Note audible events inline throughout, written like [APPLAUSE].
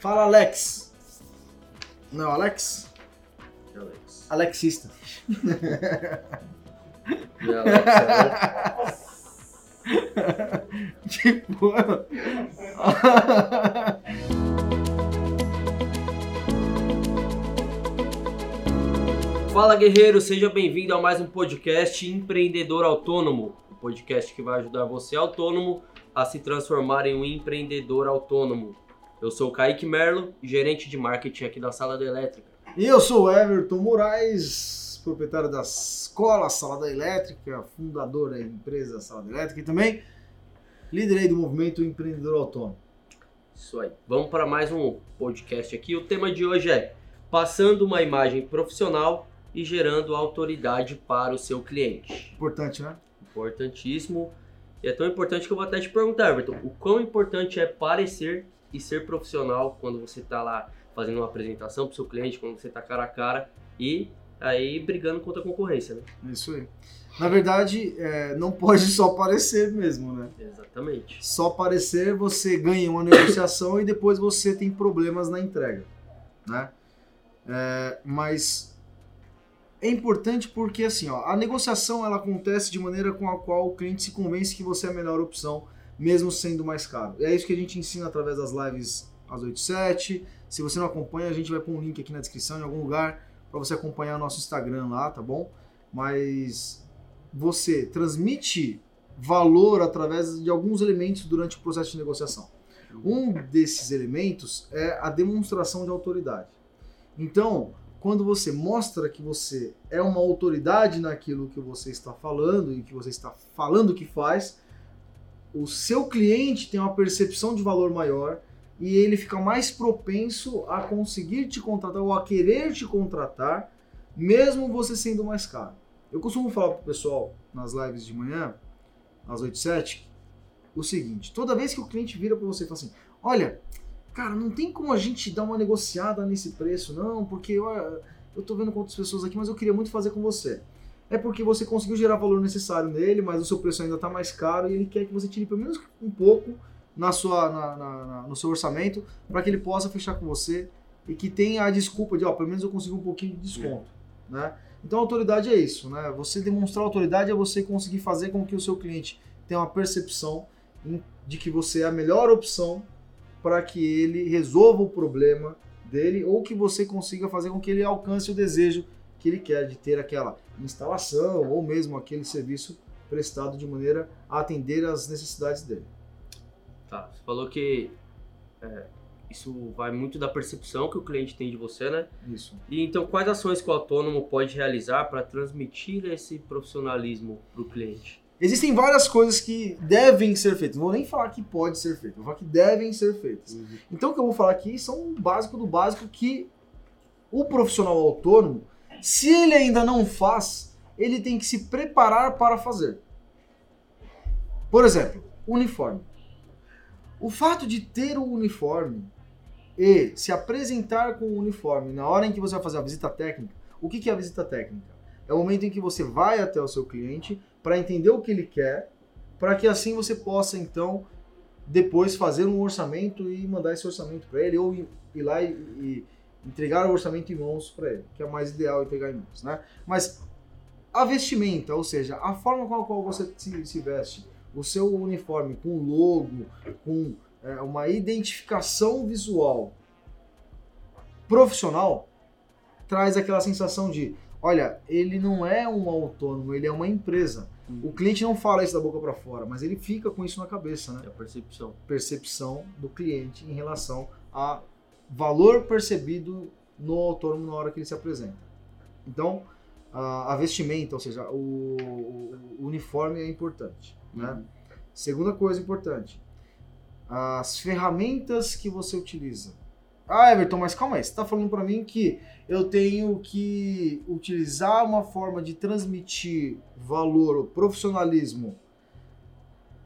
Fala, Alex. Não, Alex? Alex. Alexista. E Alex, tipo. [LAUGHS] [LAUGHS] Fala guerreiro, seja bem-vindo a mais um podcast Empreendedor Autônomo. O podcast que vai ajudar você autônomo a se transformar em um empreendedor autônomo. Eu sou o Kaique Merlo, gerente de marketing aqui da Sala da Elétrica. E eu sou o Everton Moraes, proprietário da escola Sala da Elétrica, fundador da empresa Sala da Elétrica e também líder do movimento empreendedor autônomo. Isso aí. Vamos para mais um podcast aqui. O tema de hoje é passando uma imagem profissional e gerando autoridade para o seu cliente. Importante, né? Importantíssimo. E é tão importante que eu vou até te perguntar, Everton, o quão importante é parecer e ser profissional quando você está lá fazendo uma apresentação para o seu cliente, quando você está cara a cara e aí brigando contra a concorrência, né? Isso aí. Na verdade, é, não pode só parecer mesmo, né? Exatamente. Só parecer você ganha uma negociação e depois você tem problemas na entrega, né? É, mas é importante porque assim, ó, a negociação ela acontece de maneira com a qual o cliente se convence que você é a melhor opção, mesmo sendo mais caro. É isso que a gente ensina através das lives às 8 e 7. Se você não acompanha, a gente vai pôr um link aqui na descrição em algum lugar para você acompanhar o nosso Instagram lá, tá bom? Mas você transmite valor através de alguns elementos durante o processo de negociação. Um desses elementos é a demonstração de autoridade. Então, quando você mostra que você é uma autoridade naquilo que você está falando e que você está falando que faz, o seu cliente tem uma percepção de valor maior e ele fica mais propenso a conseguir te contratar ou a querer te contratar, mesmo você sendo mais caro. Eu costumo falar para o pessoal nas lives de manhã, às 8 e 7, o seguinte: toda vez que o cliente vira para você e fala assim, olha, cara, não tem como a gente dar uma negociada nesse preço, não, porque eu, eu tô vendo outras pessoas aqui, mas eu queria muito fazer com você. É porque você conseguiu gerar valor necessário nele, mas o seu preço ainda está mais caro e ele quer que você tire pelo menos um pouco na sua, na, na, na, no seu orçamento para que ele possa fechar com você e que tenha a desculpa de, ó, pelo menos eu consigo um pouquinho de desconto, né? Então, autoridade é isso, né? Você demonstrar autoridade é você conseguir fazer com que o seu cliente tenha uma percepção de que você é a melhor opção para que ele resolva o problema dele ou que você consiga fazer com que ele alcance o desejo que ele quer de ter aquela instalação ou mesmo aquele serviço prestado de maneira a atender às necessidades dele. Tá, você falou que é, isso vai muito da percepção que o cliente tem de você, né? Isso. E então, quais ações que o autônomo pode realizar para transmitir esse profissionalismo para o cliente? Existem várias coisas que devem ser feitas. Não vou nem falar que pode ser feito, vou falar que devem ser feitas. Uhum. Então, o que eu vou falar aqui são o básico do básico que o profissional autônomo, se ele ainda não faz, ele tem que se preparar para fazer. Por exemplo, uniforme. O fato de ter o uniforme e se apresentar com o uniforme na hora em que você vai fazer a visita técnica, o que é a visita técnica? É o momento em que você vai até o seu cliente para entender o que ele quer, para que assim você possa então depois fazer um orçamento e mandar esse orçamento para ele ou ir lá e, e, entregar o orçamento em mãos para ele, que é mais ideal entregar em mãos, né? Mas a vestimenta, ou seja, a forma com a qual você se, se veste, o seu uniforme com logo, com é, uma identificação visual profissional, traz aquela sensação de, olha, ele não é um autônomo, ele é uma empresa. O cliente não fala isso da boca para fora, mas ele fica com isso na cabeça, né? É a percepção. Percepção do cliente em relação a valor percebido no autônomo na hora que ele se apresenta. Então, a, a vestimenta, ou seja, o, o, uniforme é importante. Né? Uhum. Segunda coisa importante, as ferramentas que você utiliza. Ah, Everton, mas calma aí, você está falando para mim que eu tenho que utilizar uma forma de transmitir valor, profissionalismo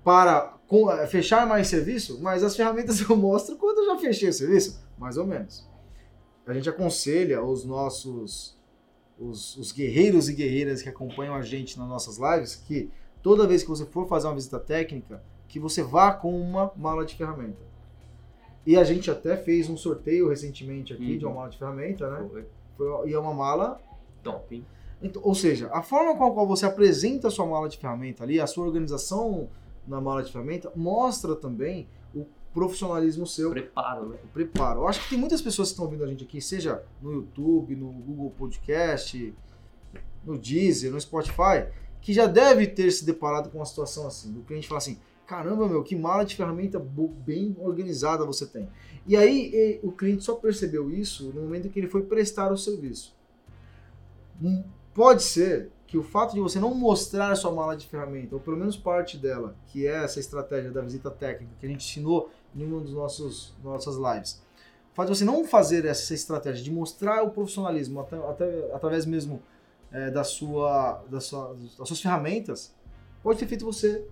para eh, fechar mais serviço, mas as ferramentas [LAUGHS] eu mostro quando eu já fechei o serviço, mais ou menos. A gente aconselha os nossos os, os guerreiros e guerreiras que acompanham a gente nas nossas lives que toda vez que você for fazer uma visita técnica, que você vá com uma mala de ferramenta. E a gente até fez um sorteio recentemente aqui Uhum. de uma mala de ferramenta, né? Foi Foi, e é uma mala top? Então, ou seja, a forma com a qual você apresenta a sua mala de ferramenta ali, a sua organização na mala de ferramenta, mostra também o profissionalismo seu, Preparo, né? o preparo. Eu acho que tem muitas pessoas que estão ouvindo a gente aqui, seja no YouTube, no Google Podcast, no Deezer, no Spotify, que já deve ter se deparado com uma situação assim, do cliente falar assim, caramba, meu, que mala de ferramenta bem organizada você tem. E aí o cliente só percebeu isso no momento que ele foi prestar o serviço. Hum, Pode ser que o fato de você não mostrar a sua mala de ferramenta, ou pelo menos parte dela, que é essa estratégia da visita técnica que a gente ensinou em uma das nossas lives, o fato de você não fazer essa estratégia de mostrar o profissionalismo até, até- através mesmo é, da sua, da sua, das suas ferramentas, pode ter feito você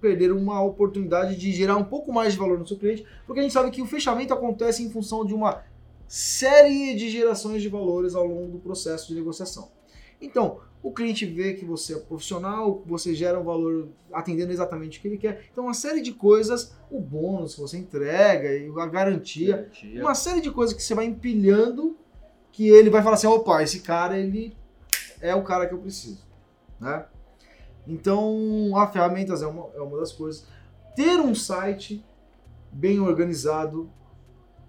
perder uma oportunidade de gerar um pouco mais de valor no seu cliente, porque a gente sabe que o fechamento acontece em função de uma série de gerações de valores ao longo do processo de negociação. Então, o cliente vê que você é profissional, você gera um valor atendendo exatamente o que ele quer. Então, uma série de coisas, o bônus que você entrega a garantia, Garantia. uma série de coisas que você vai empilhando que ele vai falar assim, opa, esse cara, ele é o cara que eu preciso, né? Então, a ferramentas é uma, é uma das coisas. Ter um site bem organizado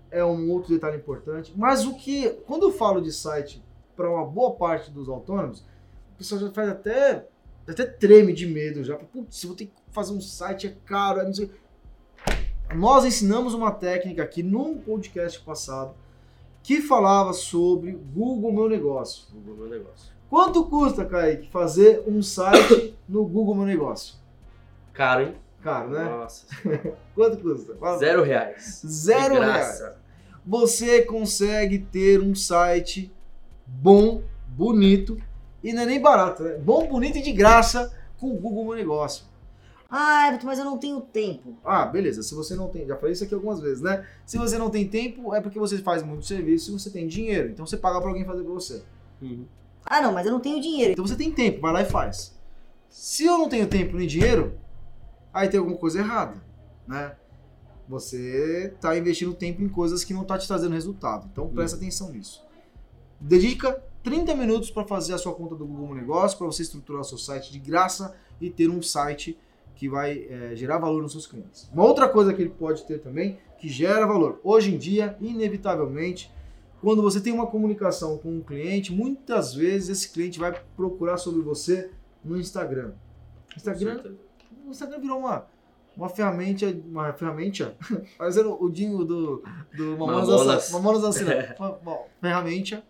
é um outro detalhe importante. Mas o que, quando eu falo de site para uma boa parte dos autônomos, o pessoal já faz até, até treme de medo já. Putz, eu vou ter que fazer um site, é caro, é não sei. Nós ensinamos uma técnica aqui num podcast passado que falava sobre Google Meu Negócio. Google meu negócio. Quanto custa, Kaique, fazer um site no Google Meu Negócio? Caro, hein? Caro, né? Nossa. [LAUGHS] Quanto custa? Fala. Zero reais. Zero reais. Você consegue ter um site bom, bonito e não é nem barato, né? Bom, bonito e de graça com o Google Meu Negócio. Ah, Everton, mas eu não tenho tempo. Ah, beleza. Se você não tem, já falei isso aqui algumas vezes, né? Se você não tem tempo, é porque você faz muito serviço e você tem dinheiro. Então você paga pra alguém fazer pra você. Uhum. Ah, não, mas eu não tenho dinheiro. Então você tem tempo, vai lá e faz. Se eu não tenho tempo nem dinheiro, aí tem alguma coisa errada, né? Você tá investindo tempo em coisas que não tá te trazendo resultado. Então presta atenção nisso. Dedica 30 minutos para fazer a sua conta do Google Negócio, para você estruturar o seu site de graça e ter um site que vai é, gerar valor nos seus clientes. Uma outra coisa que ele pode ter também, que gera valor. Hoje em dia, inevitavelmente, quando você tem uma comunicação com um cliente, muitas vezes esse cliente vai procurar sobre você no Instagram. Instagram, o Instagram virou uma, uma ferramenta, uma ferramenta, [LAUGHS] fazendo o dinho do, do Mamonas Mamonas. Assassinas. Mamonas Assassinas. Uma- uma ferramenta.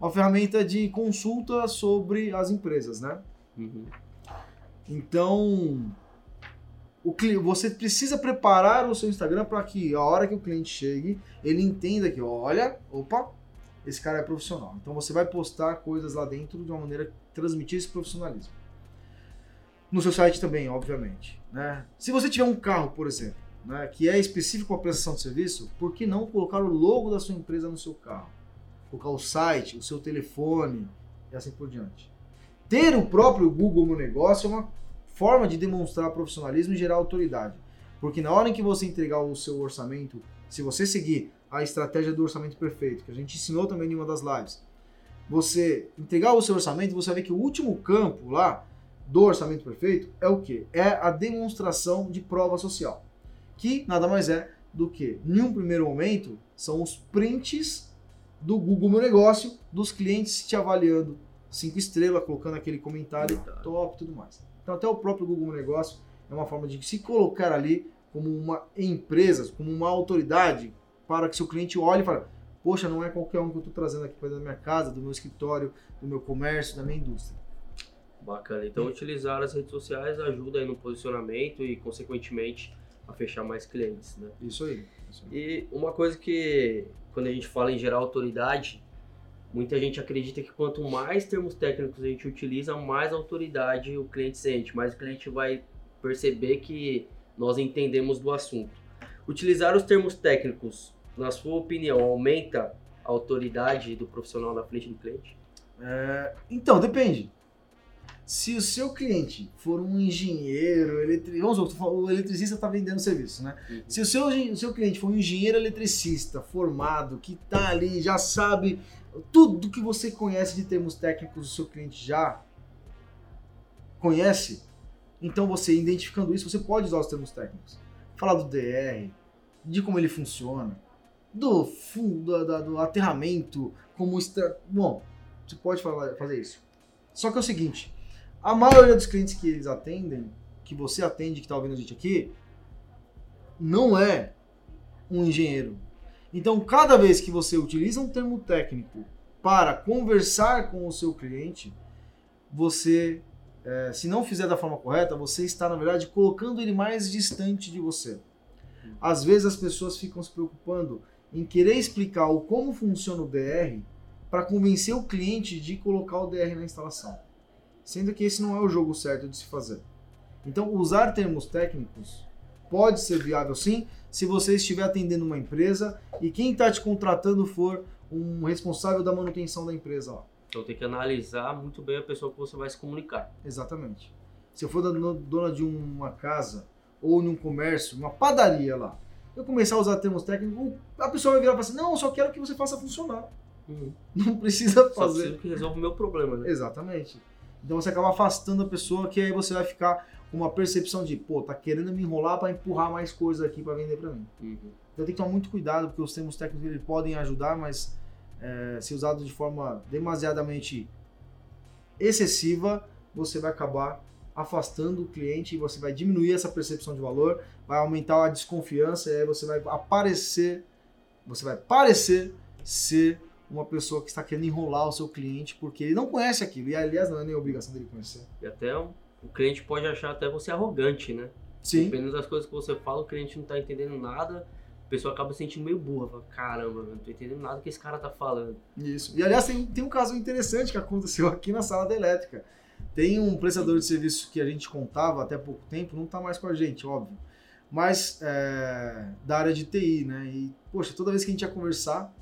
Uma ferramenta de consulta sobre as empresas, né? Uhum. Então, o cli- você precisa preparar o seu Instagram para que a hora que o cliente chegue, ele entenda que, olha, opa, esse cara é profissional. Então você vai postar coisas lá dentro de uma maneira que transmitir esse profissionalismo. No seu site também, obviamente. Né? Se você tiver um carro, por exemplo, né, que é específico para prestação de serviço, por que não colocar o logo da sua empresa no seu carro? Colocar o site, o seu telefone e assim por diante. Ter o próprio Google Meu Negócio é uma forma de demonstrar profissionalismo e gerar autoridade. Porque na hora em que você entregar o seu orçamento, se você seguir a estratégia do orçamento perfeito, que a gente ensinou também em uma das lives, você entregar o seu orçamento, você vai ver que o último campo lá do orçamento perfeito é o quê? É a demonstração de prova social. Que nada mais é do que, em um primeiro momento, são os prints do Google Meu Negócio, dos clientes te avaliando cinco estrelas, colocando aquele comentário Comentário. top e tudo mais. Então até o próprio Google Meu Negócio é uma forma de se colocar ali como uma empresa, como uma autoridade, para que seu cliente olhe e fale, poxa, não é qualquer um que eu estou trazendo aqui para dentro da minha casa, do meu escritório, do meu comércio, da minha indústria. Bacana. Então, utilizar as redes sociais ajuda aí no posicionamento e, consequentemente, a fechar mais clientes, né? Isso aí. Isso aí. E uma coisa que, quando a gente fala em gerar autoridade, muita gente acredita que quanto mais termos técnicos a gente utiliza, mais autoridade o cliente sente, mais o cliente vai perceber que nós entendemos do assunto. Utilizar os termos técnicos, na sua opinião, aumenta a autoridade do profissional na frente do cliente? É, então, depende. Se o seu cliente for um engenheiro, eletri... vamos supor, o eletricista está vendendo serviço, né? Uhum. Se o seu, o seu cliente for um engenheiro eletricista formado, que está ali, já sabe tudo que você conhece de termos técnicos, o seu cliente já conhece, então você, identificando isso, você pode usar os termos técnicos. Falar do DR, de como ele funciona, do fundo, do, do aterramento, como está. Bom, você pode falar, fazer isso. Só que é o seguinte: a maioria dos clientes que eles atendem, que você atende, que está ouvindo a gente aqui, não é um engenheiro. Então, cada vez que você utiliza um termo técnico para conversar com o seu cliente, você, é, se não fizer da forma correta, você está, na verdade, colocando ele mais distante de você. Às vezes as pessoas ficam se preocupando em querer explicar o como funciona o DR para convencer o cliente de colocar o DR na instalação. Sendo que esse não é o jogo certo de se fazer. Então, usar termos técnicos pode ser viável sim, se você estiver atendendo uma empresa e quem está te contratando for um responsável da manutenção da empresa lá. Então tem que analisar muito bem a pessoa que você vai se comunicar. Exatamente. Se eu for dona de uma casa ou num comércio, uma padaria lá, eu começar a usar termos técnicos, a pessoa vai virar e falar assim: não, eu só quero que você faça funcionar. Não precisa Só fazer. preciso que resolva o meu problema, né? Exatamente. Então você acaba afastando a pessoa que aí você vai ficar com uma percepção de, pô, tá querendo me enrolar para empurrar mais coisas aqui para vender para mim. Uhum. Então tem que tomar muito cuidado, porque os termos técnicos eles podem ajudar, mas é, se usado de forma demasiadamente excessiva, você vai acabar afastando o cliente e você vai diminuir essa percepção de valor, vai aumentar a desconfiança e aí você vai aparecer, você vai parecer ser uma pessoa que está querendo enrolar o seu cliente porque ele não conhece aquilo. E aliás, não é nem obrigação dele conhecer. E até o o cliente pode achar até você arrogante, né? Sim. Dependendo das coisas que você fala, o cliente não tá entendendo nada, a pessoa acaba se sentindo meio burra. Fala, Caramba, não tô entendendo nada que esse cara tá falando. Isso. E aliás, tem, tem um caso interessante que aconteceu aqui na sala da elétrica. Tem um prestador de serviço que a gente contava até pouco tempo, não tá mais com a gente, óbvio. Mas é, da área de TI, né? E, poxa, toda vez que a gente ia conversar,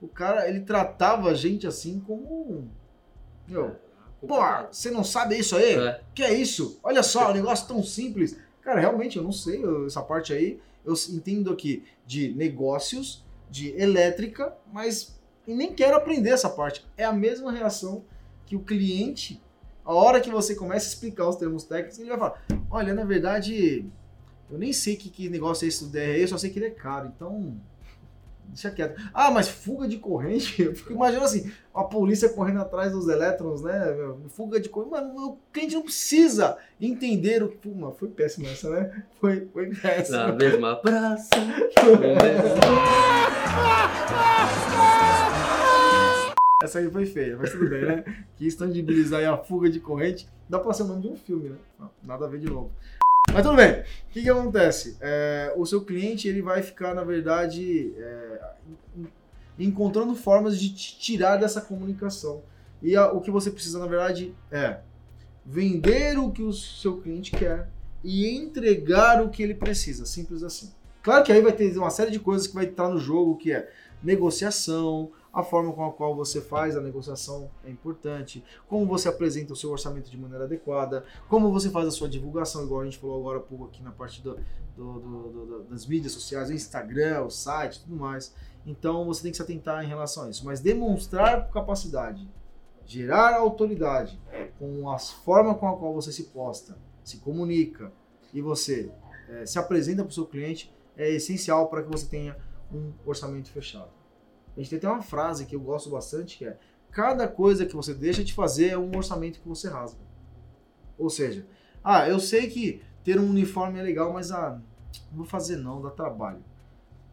o cara, ele tratava a gente assim como. Meu, pô, você não sabe isso aí? É. Que é isso? Olha só, um negócio tão simples. Cara, realmente, eu não sei eu- essa parte aí. Eu entendo aqui de negócios, de elétrica, mas nem quero aprender essa parte. É a mesma reação que o cliente, a hora que você começa a explicar os termos técnicos, ele vai falar: Olha, na verdade, eu nem sei que, que negócio é esse do DRE, eu só sei que ele é caro, então. Deixa quieto. Ah, mas fuga de corrente? [LAUGHS] Eu fico imaginando assim, a polícia correndo atrás dos elétrons, né? Fuga de corrente. Mano, o cliente não precisa entender o que. Mano, foi péssimo essa, né? Foi, foi péssimo. Na mesma praça. Essa aí foi feia, mas tudo bem, né? Quis tangibilizar aí a fuga de corrente. Dá pra ser o nome de um filme, né? Nada a ver de novo. Mas tudo bem. O que, que acontece? É, o seu cliente ele vai ficar, na verdade, é, en- encontrando formas de te tirar dessa comunicação. E a- o que você precisa, na verdade, é vender o que o seu cliente quer e entregar o que ele precisa. Simples assim. Claro que aí vai ter uma série de coisas que vai estar no jogo, que é negociação, a forma com a qual você faz a negociação é importante, como você apresenta o seu orçamento de maneira adequada, como você faz a sua divulgação, igual a gente falou agora há pouco aqui na parte do- do- do- das mídias sociais, o Instagram, o site, tudo mais. Então você tem que se atentar em relação a isso. Mas demonstrar capacidade, gerar autoridade com a forma com a qual você se posta, se comunica e você eh, se apresenta para o seu cliente é essencial para que você tenha um orçamento fechado. A gente tem até uma frase que eu gosto bastante que é: cada coisa que você deixa de fazer é um orçamento que você rasga. Ou seja, ah, eu sei que ter um uniforme é legal, mas ah, não vou fazer não, dá trabalho.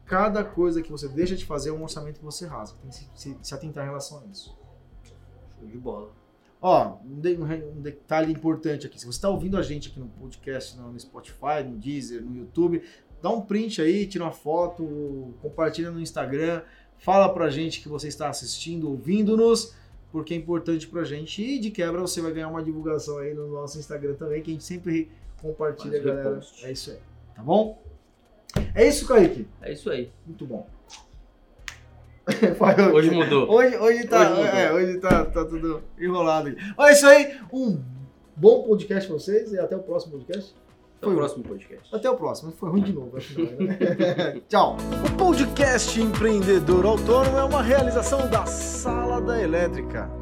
Cada coisa que você deixa de fazer é um orçamento que você rasga. Tem que se, se- se atentar em relação a isso. Show de bola. Ó, um, de- um detalhe importante aqui. Se você está ouvindo a gente aqui no podcast, no Spotify, no Deezer, no YouTube, dá um print aí, tira uma foto, compartilha no Instagram, fala pra gente que você está assistindo, ouvindo-nos, porque é importante pra gente. E de quebra você vai ganhar uma divulgação aí no nosso Instagram também, que a gente sempre compartilha, Faz galera. repost. É isso aí, tá bom? É isso, Kaique. É isso aí. Muito bom. [LAUGHS] Hoje mudou. Hoje, hoje tá, Hoje mudou. é, hoje tá, tá tudo enrolado. aqui. Olha isso aí, um, Bom podcast pra vocês e até o próximo podcast. Até o Foi. próximo podcast. Até o próximo. Foi ruim de novo, né? [LAUGHS] Tchau. O podcast Empreendedor Autônomo é uma realização da Sala da Elétrica.